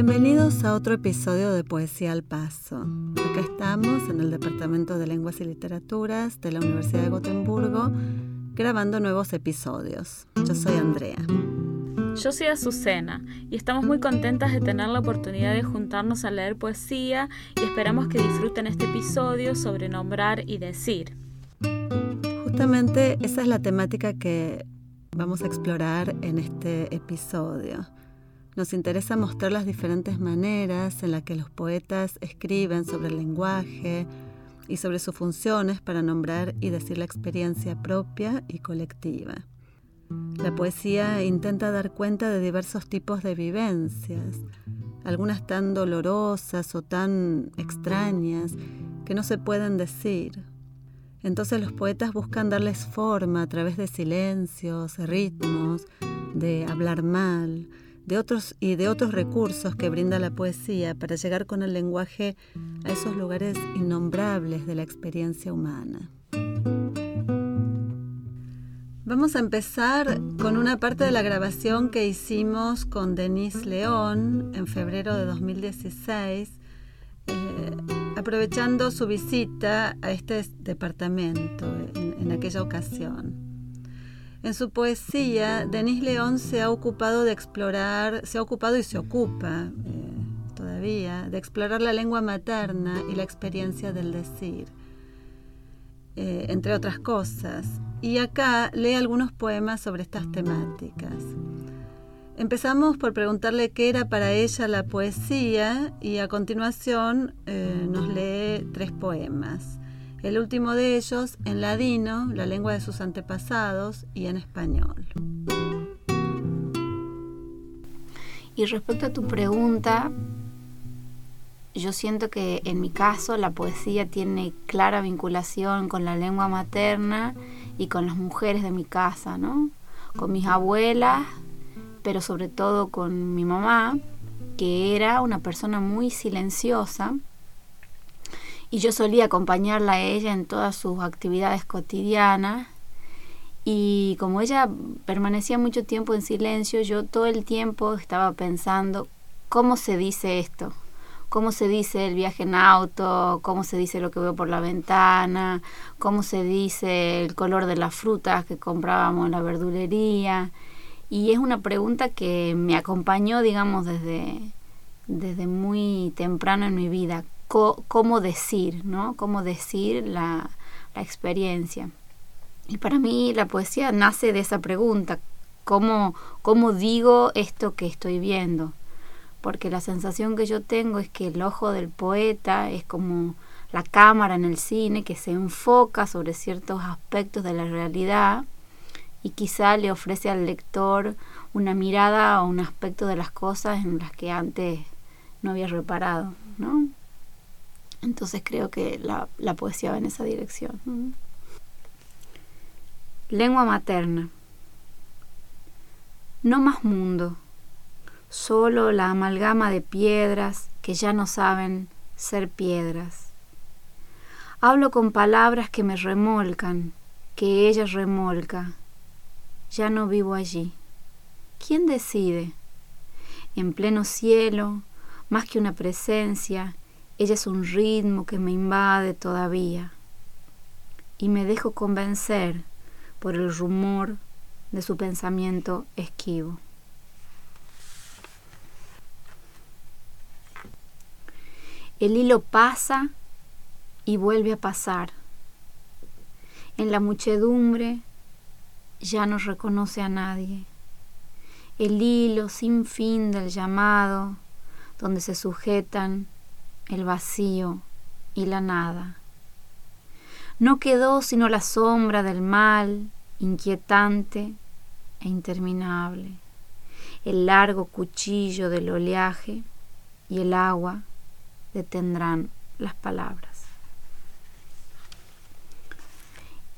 Bienvenidos a otro episodio de Poesía al Paso. Acá estamos en el Departamento de Lenguas y Literaturas de la Universidad de Gotemburgo grabando nuevos episodios. Yo soy Andrea. Yo soy Azucena y estamos muy contentas de tener la oportunidad de juntarnos a leer poesía y esperamos que disfruten este episodio sobre nombrar y decir. Justamente esa es la temática que vamos a explorar en este episodio. Nos interesa mostrar las diferentes maneras en las que los poetas escriben sobre el lenguaje y sobre sus funciones para nombrar y decir la experiencia propia y colectiva. La poesía intenta dar cuenta de diversos tipos de vivencias, algunas tan dolorosas o tan extrañas que no se pueden decir. Entonces los poetas buscan darles forma a través de silencios, ritmos, de hablar mal, de otros y de otros recursos que brinda la poesía para llegar con el lenguaje a esos lugares innombrables de la experiencia humana. Vamos a empezar con una parte de la grabación que hicimos con Denise León en febrero de 2016, eh, aprovechando su visita a este departamento en aquella ocasión. En su poesía, Denis León se ha ocupado de explorar, se ha ocupado y se ocupa eh, todavía, de explorar la lengua materna y la experiencia del decir, eh, entre otras cosas. Y acá lee algunos poemas sobre estas temáticas. Empezamos por preguntarle qué era para ella la poesía y a continuación eh, nos lee tres poemas. El último de ellos en ladino, la lengua de sus antepasados, y en español. Y respecto a tu pregunta, yo siento que en mi caso la poesía tiene clara vinculación con la lengua materna y con las mujeres de mi casa, ¿no? Con mis abuelas, pero sobre todo con mi mamá, que era una persona muy silenciosa y yo solía acompañarla a ella en todas sus actividades cotidianas. Y como ella permanecía mucho tiempo en silencio, yo todo el tiempo estaba pensando cómo se dice esto, cómo se dice el viaje en auto, cómo se dice lo que veo por la ventana, cómo se dice el color de las frutas que comprábamos en la verdulería. Y es una pregunta que me acompañó, digamos, desde, desde muy temprano en mi vida cómo decir, ¿no? Cómo decir la, experiencia. Y para mí la poesía nace de esa pregunta, ¿cómo, ¿cómo digo esto que estoy viendo? Porque la sensación que yo tengo es que el ojo del poeta es como la cámara en el cine que se enfoca sobre ciertos aspectos de la realidad y quizá le ofrece al lector una mirada o un aspecto de las cosas en las que antes no había reparado, ¿no? Entonces creo que la, poesía va en esa dirección. Lengua materna. No más mundo, solo la amalgama de piedras que ya no saben ser piedras. Hablo con palabras que me remolcan, que ella remolca. Ya no vivo allí. ¿Quién decide? En pleno cielo, más que una presencia, ella es un ritmo que me invade todavía y me dejo convencer por el rumor de su pensamiento esquivo. El hilo pasa y vuelve a pasar. En la muchedumbre ya no reconoce a nadie. El hilo sin fin del llamado, donde se sujetan el vacío y la nada. No quedó sino la sombra del mal, inquietante e interminable, el largo cuchillo del oleaje y el agua detendrán las palabras.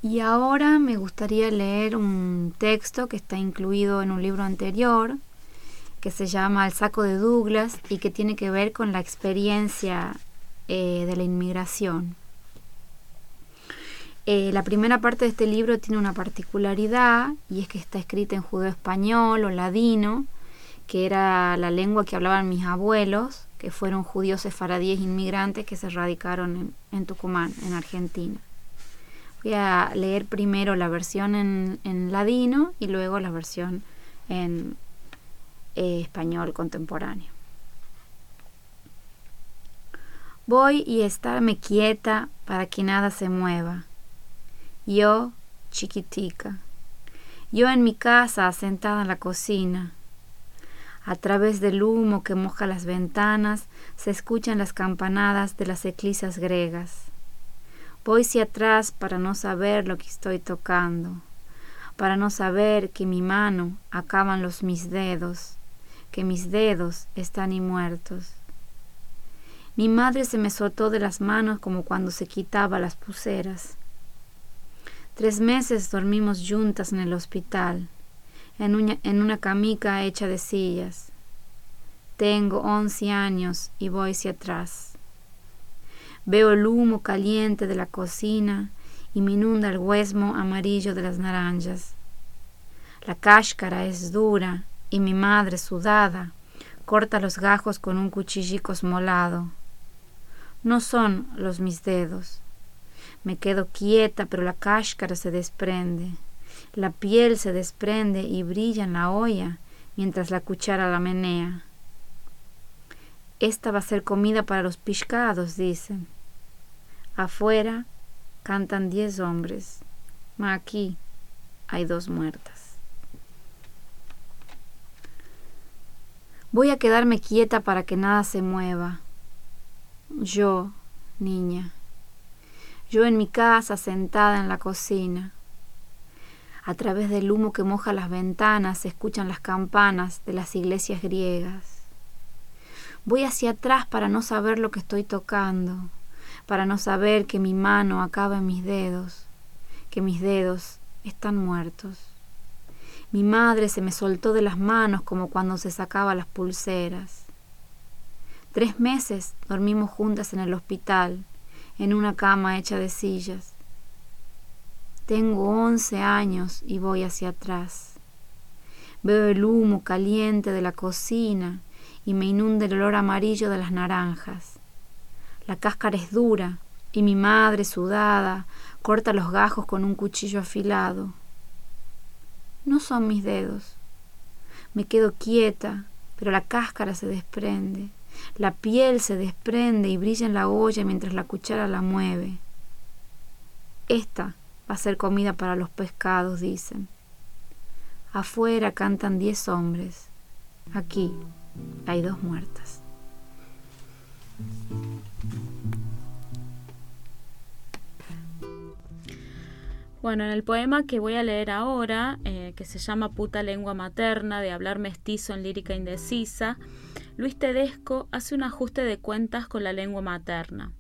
Y ahora me gustaría leer un texto que está incluido en un libro anterior, que se llama El saco de Douglas y que tiene que ver con la experiencia eh, de la inmigración. Eh, la primera parte de este libro tiene una particularidad y es que está escrita en judeo español o ladino, que era la lengua que hablaban mis abuelos, que fueron judíos sefaradíes inmigrantes que se radicaron en, Tucumán, en Argentina. Voy a leer primero la versión en, ladino y luego la versión en español contemporáneo. Voy y estarme quieta para que nada se mueva. Yo, chiquitica. Yo en mi casa, sentada en la cocina a través del humo que moja las ventanas se escuchan las campanadas de las eclisias griegas. Voy hacia atrás para no saber lo que estoy tocando, para no saber que mi mano acaban los mis dedos, que mis dedos están y muertos. Mi madre se me soltó de las manos como cuando se quitaba las pulseras. Tres meses dormimos juntas en el hospital en una, en una camica hecha de sillas. Tengo once años y voy hacia atrás. Veo el humo caliente de la cocina y me inunda el huesmo amarillo de las naranjas. La cáscara es dura y mi madre, sudada, corta los gajos con un cuchillico esmolado. No son los mis dedos. Me quedo quieta, pero la cáscara se desprende. La piel se desprende y brilla en la olla mientras la cuchara la menea. Esta va a ser comida para los pescados, dicen. Afuera cantan diez hombres, mas aquí hay dos muertas. Voy a quedarme quieta para que nada se mueva. Yo, niña, yo en mi casa sentada en la cocina a través del humo que moja las ventanas se escuchan las campanas de las iglesias griegas. Voy hacia atrás para no saber lo que estoy tocando, para no saber que mi mano acaba en mis dedos, que mis dedos están muertos. Mi madre se me soltó de las manos como cuando se sacaba las pulseras. Tres meses dormimos juntas en el hospital, en una cama hecha de sillas. Tengo once años y voy hacia atrás. Veo el humo caliente de la cocina y me inunda el olor amarillo de las naranjas. La cáscara es dura y mi madre, sudada, corta los gajos con un cuchillo afilado. No son mis dedos. Me quedo quieta, pero la cáscara se desprende. La piel se desprende y brilla en la olla mientras la cuchara la mueve. Esta va a ser comida para los pescados, dicen. Afuera cantan diez hombres. Aquí hay dos muertas. Bueno, en el poema que voy a leer ahora, eh, que se llama Puta lengua materna, de hablar mestizo en lírica indecisa, Luis Tedesco hace un ajuste de cuentas con la lengua materna.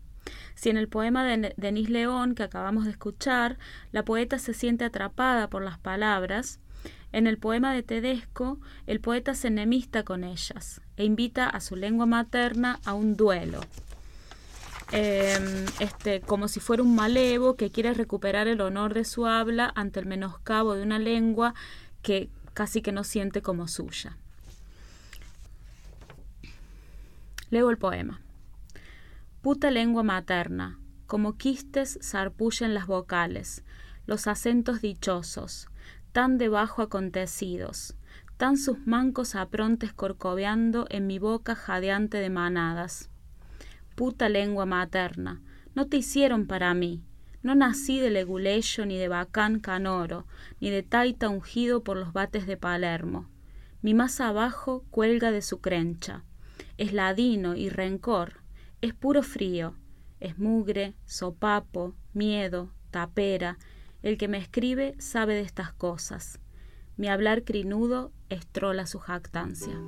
Si en el poema de Denis León que acabamos de escuchar, la poeta se siente atrapada por las palabras, en el poema de Tedesco, el poeta se enemista con ellas e invita a su lengua materna a un duelo. Em, este, como si fuera un malevo que quiere recuperar el honor de su habla ante el menoscabo de una lengua que casi que no siente como suya. Leo el poema. Puta lengua materna, como quistes sarpullen las vocales, los acentos dichosos, tan debajo acontecidos, tan sus mancos aprontes corcoveando en mi boca jadeante de manadas. Puta lengua materna, no te hicieron para mí, no nací de leguleyo ni de bacán canoro, ni de taita ungido por los bates de Palermo. Mi más abajo cuelga de su crencha. Es ladino y rencor, es puro frío, es mugre, sopapo, miedo, tapera. El que me escribe sabe de estas cosas. Mi hablar crinudo estrola su jactancia.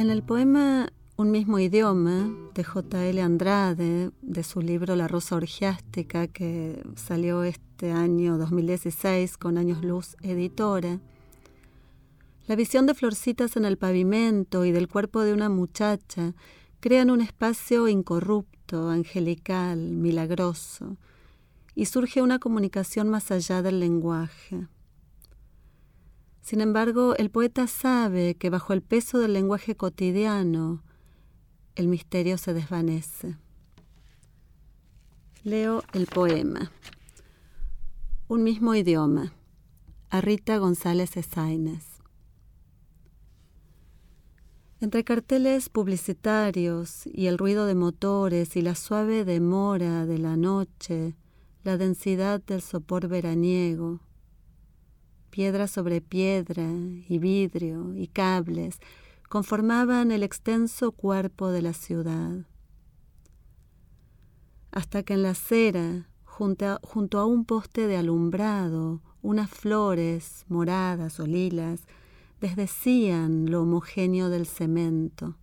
En el poema Un mismo idioma de J.L. Andrade, de su libro La Rosa Orgiástica, que salió este año 2016 con Años Luz Editora, la visión de florcitas en el pavimento y del cuerpo de una muchacha crean un espacio incorrupto, angelical, milagroso, y surge una comunicación más allá del lenguaje. Sin embargo, el poeta sabe que bajo el peso del lenguaje cotidiano, el misterio se desvanece. Leo el poema. Un mismo idioma. A Rita González Esaines. Entre carteles publicitarios y el ruido de motores y la suave demora de la noche, la densidad del sopor veraniego, piedra sobre piedra y vidrio y cables conformaban el extenso cuerpo de la ciudad. Hasta que en la acera, junto a, junto a un poste de alumbrado, unas flores moradas o lilas desdecían lo homogéneo del cemento.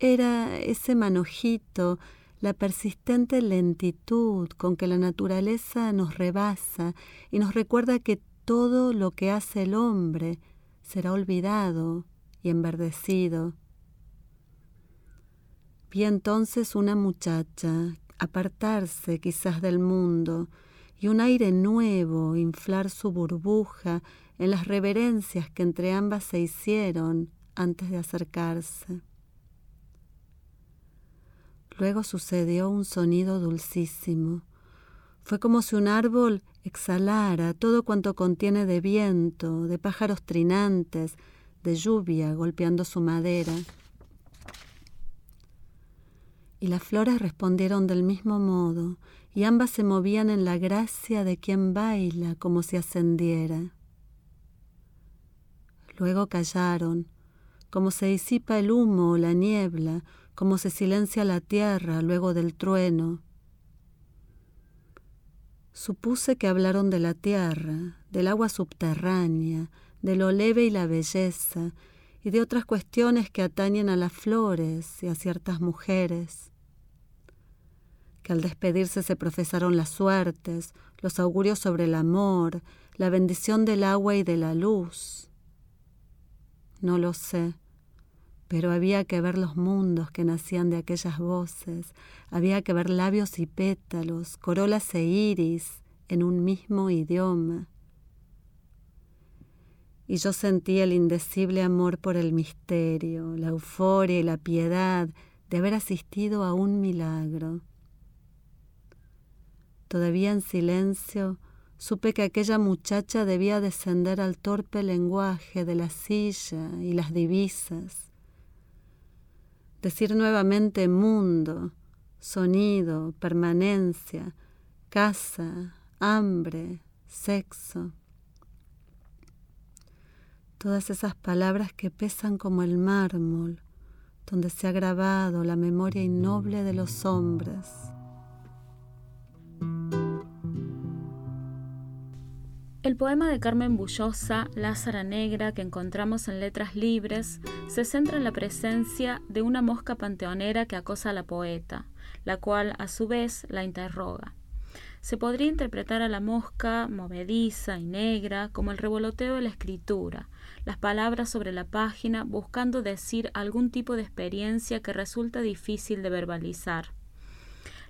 Era ese manojito la persistente lentitud con que la naturaleza nos rebasa y nos recuerda que todo lo que hace el hombre será olvidado y enverdecido. Vi entonces una muchacha apartarse quizás del mundo y un aire nuevo inflar su burbuja en las reverencias que entre ambas se hicieron antes de acercarse. Luego sucedió un sonido dulcísimo. Fue como si un árbol exhalara todo cuanto contiene de viento, de pájaros trinantes, de lluvia golpeando su madera. Y las flores respondieron del mismo modo, y ambas se movían en la gracia de quien baila como si ascendiera. Luego callaron, como se disipa el humo o la niebla, como se silencia la tierra luego del trueno. Supuse que hablaron de la tierra, del agua subterránea, de lo leve y la belleza, y de otras cuestiones que atañen a las flores y a ciertas mujeres. Que al despedirse se profesaron las suertes, los augurios sobre el amor, la bendición del agua y de la luz. No lo sé pero había que ver los mundos que nacían de aquellas voces, había que ver labios y pétalos, corolas e iris en un mismo idioma. Y yo sentí el indecible amor por el misterio, la euforia y la piedad de haber asistido a un milagro. Todavía en silencio, supe que aquella muchacha debía descender al torpe lenguaje de la silla y las divisas decir nuevamente mundo, sonido, permanencia, casa, hambre, sexo. Todas esas palabras que pesan como el mármol, donde se ha grabado la memoria innoble de los hombres. El poema de Carmen Bullosa, Lázara Negra, que encontramos en Letras Libres, se centra en la presencia de una mosca panteonera que acosa a la poeta, la cual a su vez la interroga. Se podría interpretar a la mosca movediza y negra como el revoloteo de la escritura, las palabras sobre la página buscando decir algún tipo de experiencia que resulta difícil de verbalizar.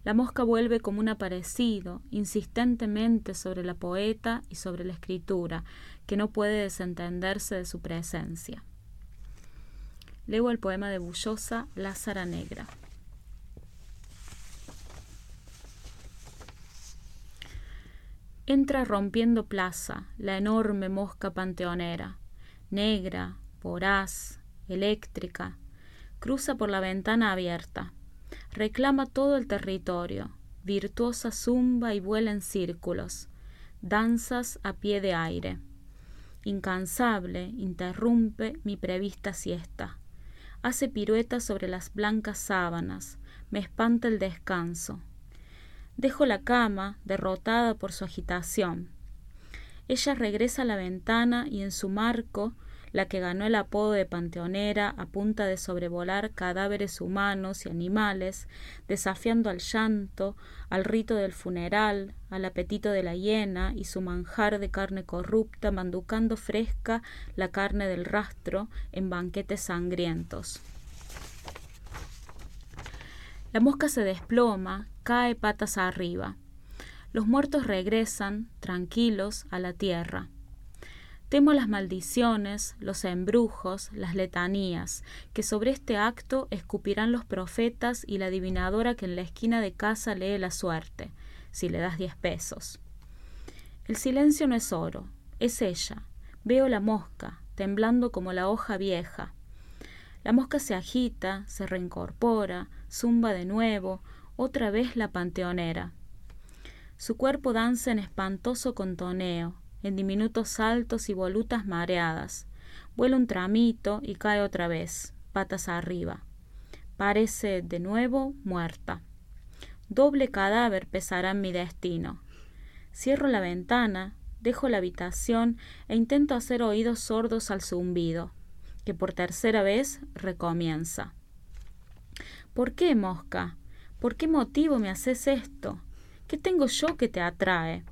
La mosca vuelve como un aparecido, insistentemente sobre la poeta y sobre la escritura, que no puede desentenderse de su presencia. Leo el poema de Bullosa, Lázara Negra. Entra rompiendo plaza la enorme mosca panteonera, negra, voraz, eléctrica, cruza por la ventana abierta reclama todo el territorio, virtuosa zumba y vuela en círculos, danzas a pie de aire. Incansable, interrumpe mi prevista siesta. Hace piruetas sobre las blancas sábanas, me espanta el descanso. Dejo la cama, derrotada por su agitación. Ella regresa a la ventana y en su marco la que ganó el apodo de panteonera a punta de sobrevolar cadáveres humanos y animales, desafiando al llanto, al rito del funeral, al apetito de la hiena y su manjar de carne corrupta, manducando fresca la carne del rastro en banquetes sangrientos. La mosca se desploma, cae patas arriba. Los muertos regresan, tranquilos, a la tierra. Temo las maldiciones, los embrujos, las letanías, que sobre este acto escupirán los profetas y la adivinadora que en la esquina de casa lee la suerte, si le das diez pesos. El silencio no es oro, es ella. Veo la mosca, temblando como la hoja vieja. La mosca se agita, se reincorpora, zumba de nuevo, otra vez la panteonera. Su cuerpo danza en espantoso contoneo, en diminutos saltos y volutas mareadas. Vuela un tramito y cae otra vez, patas arriba. Parece de nuevo muerta. Doble cadáver pesará en mi destino. Cierro la ventana, dejo la habitación e intento hacer oídos sordos al zumbido, que por tercera vez recomienza. ¿Por qué, mosca? ¿Por qué motivo me haces esto? ¿Qué tengo yo que te atrae?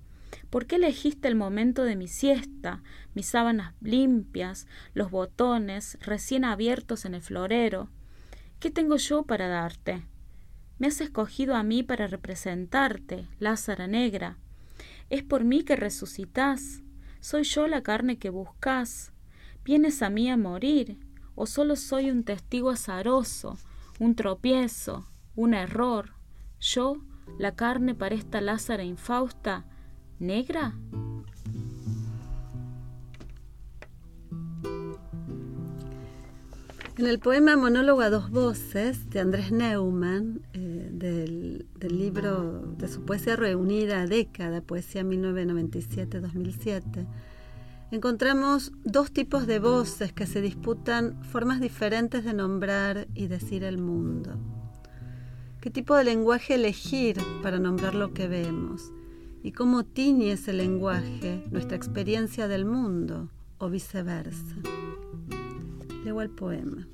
¿Por qué elegiste el momento de mi siesta, mis sábanas limpias, los botones recién abiertos en el florero? ¿Qué tengo yo para darte? Me has escogido a mí para representarte, Lázara negra. Es por mí que resucitas. Soy yo la carne que buscas. ¿Vienes a mí a morir? ¿O solo soy un testigo azaroso, un tropiezo, un error? Yo, la carne para esta Lázara infausta, negra? En el poema Monólogo a dos voces de Andrés Neumann, eh, del, del, libro de su poesía reunida Década, Poesía 1997-2007, encontramos dos tipos de voces que se disputan formas diferentes de nombrar y decir el mundo. ¿Qué tipo de lenguaje elegir para nombrar lo que vemos? ¿Y cómo tiñe ese lenguaje nuestra experiencia del mundo o viceversa? Leo el poema.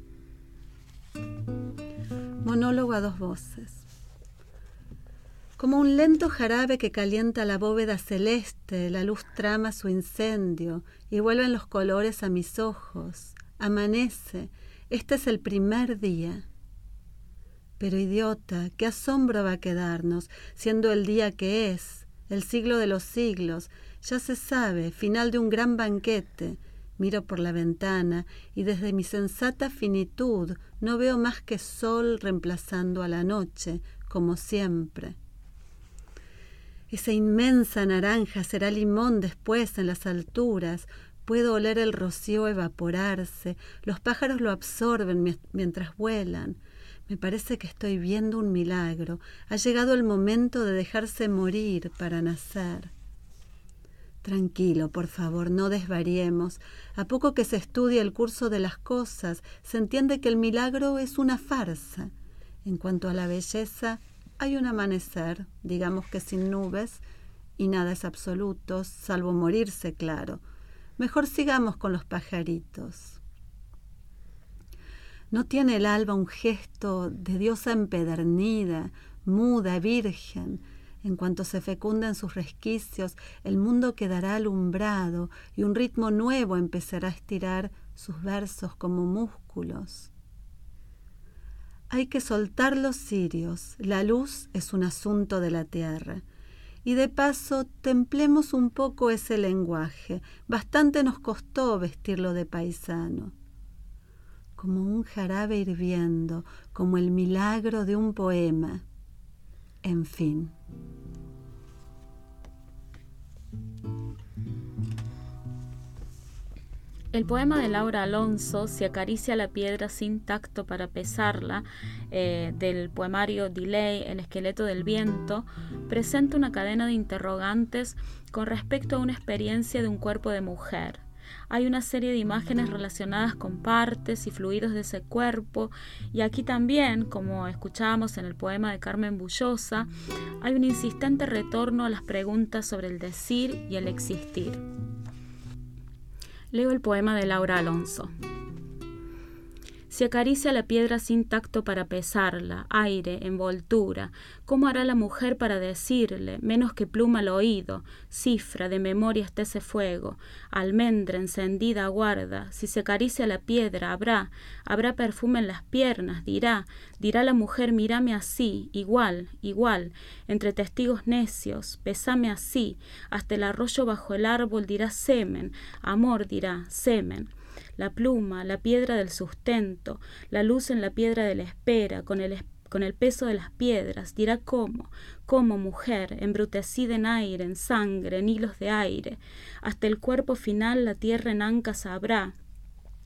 Monólogo a dos voces. Como un lento jarabe que calienta la bóveda celeste, la luz trama su incendio y vuelven los colores a mis ojos. Amanece, este es el primer día. Pero idiota, qué asombro va a quedarnos, siendo el día que es, el siglo de los siglos, ya se sabe, final de un gran banquete, Miro por la ventana y desde mi sensata finitud no veo más que sol reemplazando a la noche, como siempre. Esa inmensa naranja será limón después en las alturas. Puedo oler el rocío evaporarse. Los pájaros lo absorben mientras vuelan. Me parece que estoy viendo un milagro. Ha llegado el momento de dejarse morir para nacer. Tranquilo, por favor, no desvariemos. A poco que se estudie el curso de las cosas, se entiende que el milagro es una farsa. En cuanto a la belleza, hay un amanecer, digamos que sin nubes, y nada es absoluto, salvo morirse, claro. Mejor sigamos con los pajaritos. ¿No tiene el alba un gesto de diosa empedernida, muda, virgen? En cuanto se fecundan sus resquicios, el mundo quedará alumbrado y un ritmo nuevo empezará a estirar sus versos como músculos. Hay que soltar los cirios, la luz es un asunto de la tierra. Y de paso, templemos un poco ese lenguaje. Bastante nos costó vestirlo de paisano. Como un jarabe hirviendo, como el milagro de un poema. En fin. El poema de Laura Alonso, Si acaricia la piedra sin tacto para pesarla, eh, del poemario Delay, El esqueleto del viento, presenta una cadena de interrogantes con respecto a una experiencia de un cuerpo de mujer. Hay una serie de imágenes relacionadas con partes y fluidos de ese cuerpo y aquí también, como escuchábamos en el poema de Carmen Bullosa, hay un insistente retorno a las preguntas sobre el decir y el existir. Leo el poema de Laura Alonso. Si acaricia la piedra sin tacto para pesarla, aire, envoltura, ¿cómo hará la mujer para decirle, menos que pluma al oído, cifra, de memoria está ese fuego, almendra encendida aguarda, si se acaricia la piedra, habrá, habrá perfume en las piernas, dirá, dirá la mujer, mírame así, igual, igual, entre testigos necios, pesame así, hasta el arroyo bajo el árbol dirá semen, amor dirá, semen la pluma, la piedra del sustento, la luz en la piedra de la espera, con el, con el peso de las piedras, dirá cómo, cómo mujer, embrutecida en aire, en sangre, en hilos de aire, hasta el cuerpo final la tierra en ancas habrá,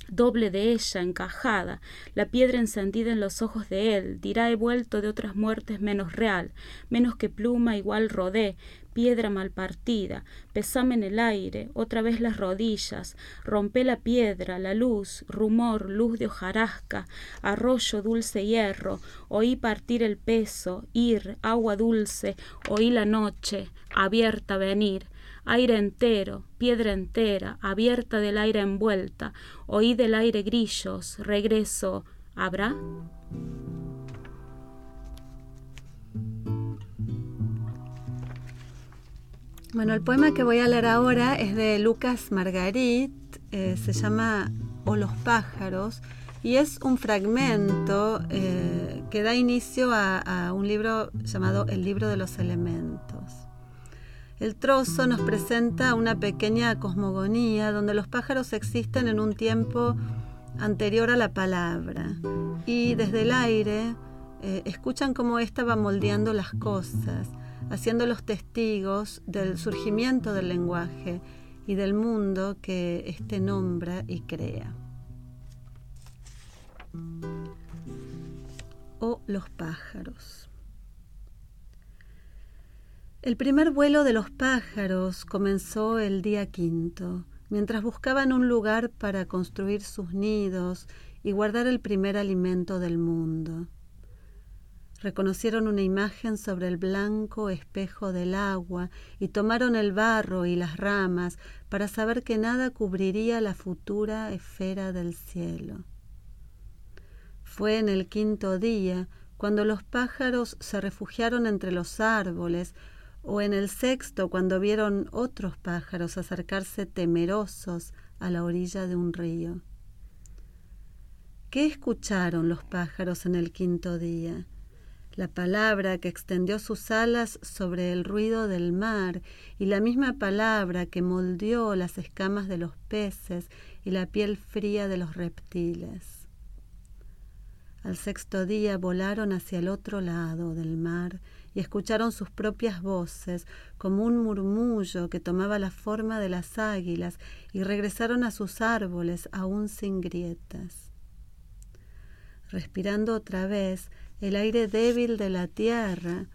doble de ella, encajada, la piedra encendida en los ojos de él, dirá he vuelto de otras muertes menos real, menos que pluma igual rodé, piedra mal partida, pesame en el aire, otra vez las rodillas, rompe la piedra, la luz, rumor, luz de hojarasca, arroyo dulce hierro, oí partir el peso, ir, agua dulce, oí la noche, abierta venir, aire entero, piedra entera, abierta del aire envuelta, oí del aire grillos, regreso, ¿habrá? Bueno, el poema que voy a leer ahora es de Lucas Margarit, eh, se llama O los pájaros, y es un fragmento eh, que da inicio a un libro llamado El libro de los elementos. El trozo nos presenta una pequeña cosmogonía donde los pájaros existen en un tiempo anterior a la palabra y desde el aire eh, escuchan cómo ésta va moldeando las cosas, haciéndolos testigos del surgimiento del lenguaje y del mundo que éste nombra y crea. O los pájaros. El primer vuelo de los pájaros comenzó el día quinto, mientras buscaban un lugar para construir sus nidos y guardar el primer alimento del mundo. Reconocieron una imagen sobre el blanco espejo del agua y tomaron el barro y las ramas para saber que nada cubriría la futura esfera del cielo. Fue en el quinto día cuando los pájaros se refugiaron entre los árboles o en el sexto cuando vieron otros pájaros acercarse temerosos a la orilla de un río. ¿Qué escucharon los pájaros en el quinto día? La palabra que extendió sus alas sobre el ruido del mar y la misma palabra que moldeó las escamas de los peces y la piel fría de los reptiles. Al sexto día volaron hacia el otro lado del mar y escucharon sus propias voces como un murmullo que tomaba la forma de las águilas y regresaron a sus árboles aún sin grietas. Respirando otra vez el aire débil de la tierra,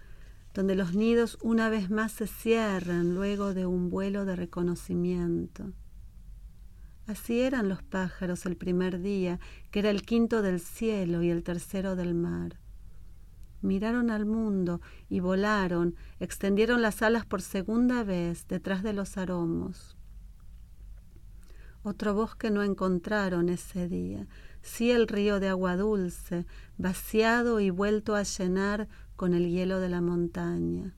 donde los nidos una vez más se cierran luego de un vuelo de reconocimiento. Así eran los pájaros el primer día, que era el quinto del cielo y el tercero del mar miraron al mundo y volaron, extendieron las alas por segunda vez detrás de los aromos. Otro bosque no encontraron ese día, sí el río de agua dulce, vaciado y vuelto a llenar con el hielo de la montaña.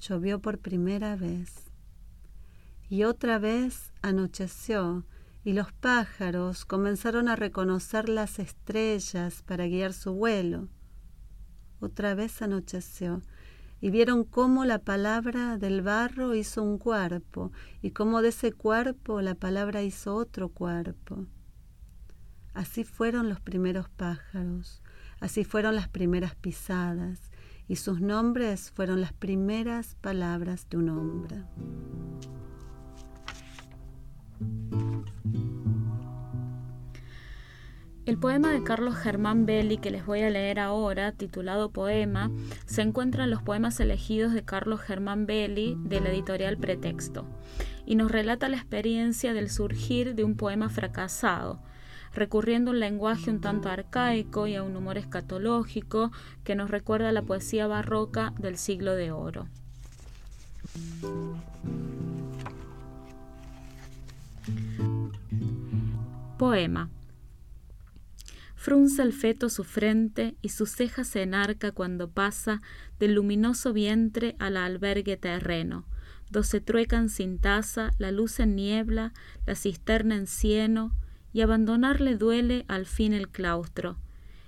Llovió por primera vez. Y otra vez anocheció, y los pájaros comenzaron a reconocer las estrellas para guiar su vuelo. Otra vez anocheció y vieron cómo la palabra del barro hizo un cuerpo y cómo de ese cuerpo la palabra hizo otro cuerpo. Así fueron los primeros pájaros, así fueron las primeras pisadas y sus nombres fueron las primeras palabras de un hombre. El poema de Carlos Germán Belli que les voy a leer ahora, titulado Poema, se encuentra en los poemas elegidos de Carlos Germán Belli de la editorial Pretexto y nos relata la experiencia del surgir de un poema fracasado, recurriendo a un lenguaje un tanto arcaico y a un humor escatológico que nos recuerda la poesía barroca del siglo de oro. Poema Frunce el feto su frente y su ceja se enarca cuando pasa del luminoso vientre al albergue terreno, do se truecan sin taza la luz en niebla, la cisterna en cieno, y abandonarle duele al fin el claustro,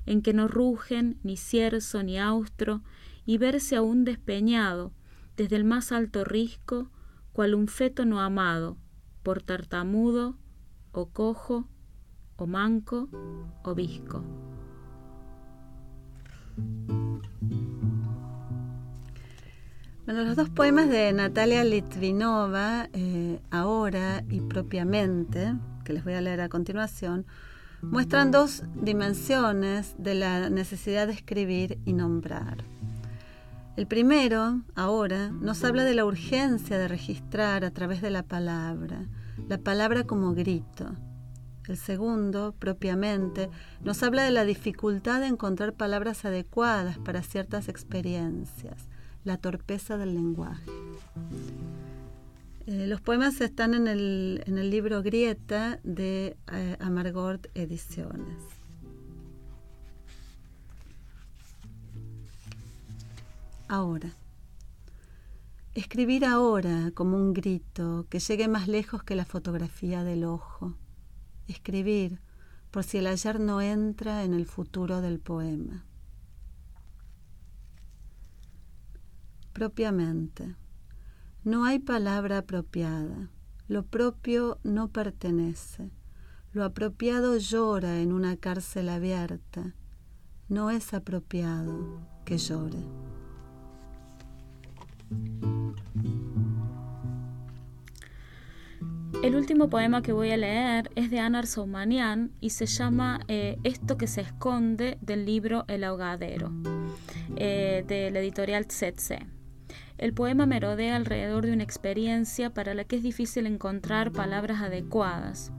en que no rugen ni cierzo ni austro, y verse aún despeñado desde el más alto risco, cual un feto no amado, por tartamudo, o cojo, o manco, o visco. Bueno, los dos poemas de Natalia Litvinova, eh, Ahora y Propiamente, que les voy a leer a continuación, muestran dos dimensiones de la necesidad de escribir y nombrar. El primero, ahora, nos habla de la urgencia de registrar a través de la palabra, la palabra como grito. El segundo, propiamente, nos habla de la dificultad de encontrar palabras adecuadas para ciertas experiencias, la torpeza del lenguaje. Eh, los poemas están en el, en el libro Grieta de eh, Amargort Ediciones. ahora. Escribir ahora como un grito que llegue más lejos que la fotografía del ojo. Escribir por si el ayer no entra en el futuro del poema. Propiamente. No hay palabra apropiada. Lo propio no pertenece. Lo apropiado llora en una cárcel abierta. No es apropiado que llore. El último poema que voy a leer es de Anar Soumanian y se llama eh, Esto que se esconde del libro El ahogadero, eh, de la editorial Tsetse. El poema merodea alrededor de una experiencia para la que es difícil encontrar palabras adecuadas.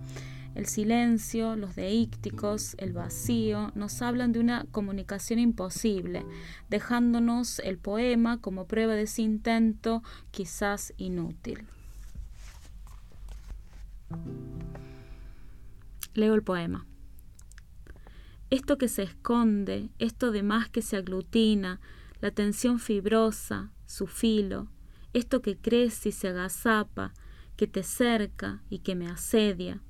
El silencio, los deícticos, el vacío nos hablan de una comunicación imposible, dejándonos el poema como prueba de ese intento quizás inútil. Leo el poema. Esto que se esconde, esto de más que se aglutina, la tensión fibrosa, su filo, esto que crece y se agazapa, que te cerca y que me asedia,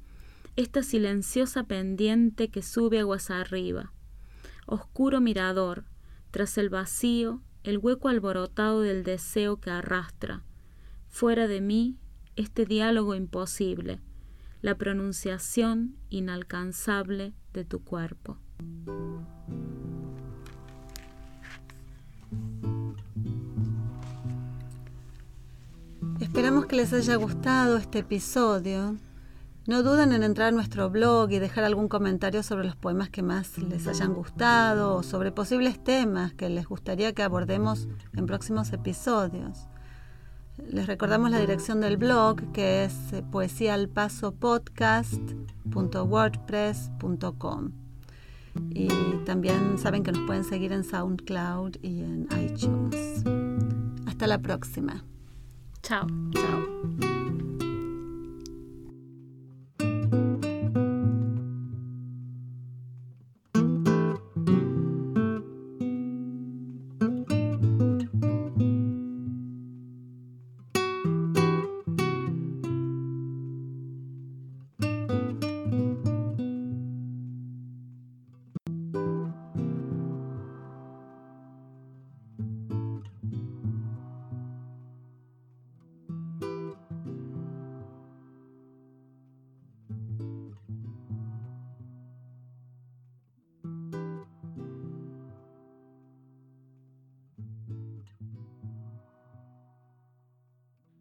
esta silenciosa pendiente que sube aguas arriba. Oscuro mirador, tras el vacío, el hueco alborotado del deseo que arrastra. Fuera de mí, este diálogo imposible, la pronunciación inalcanzable de tu cuerpo. Esperamos que les haya gustado este episodio. No duden en entrar a nuestro blog y dejar algún comentario sobre los poemas que más les hayan gustado o sobre posibles temas que les gustaría que abordemos en próximos episodios. Les recordamos la dirección del blog que es poesialpasopodcast.wordpress.com y también saben que nos pueden seguir en SoundCloud y en iTunes. Hasta la próxima. Chao. Chao.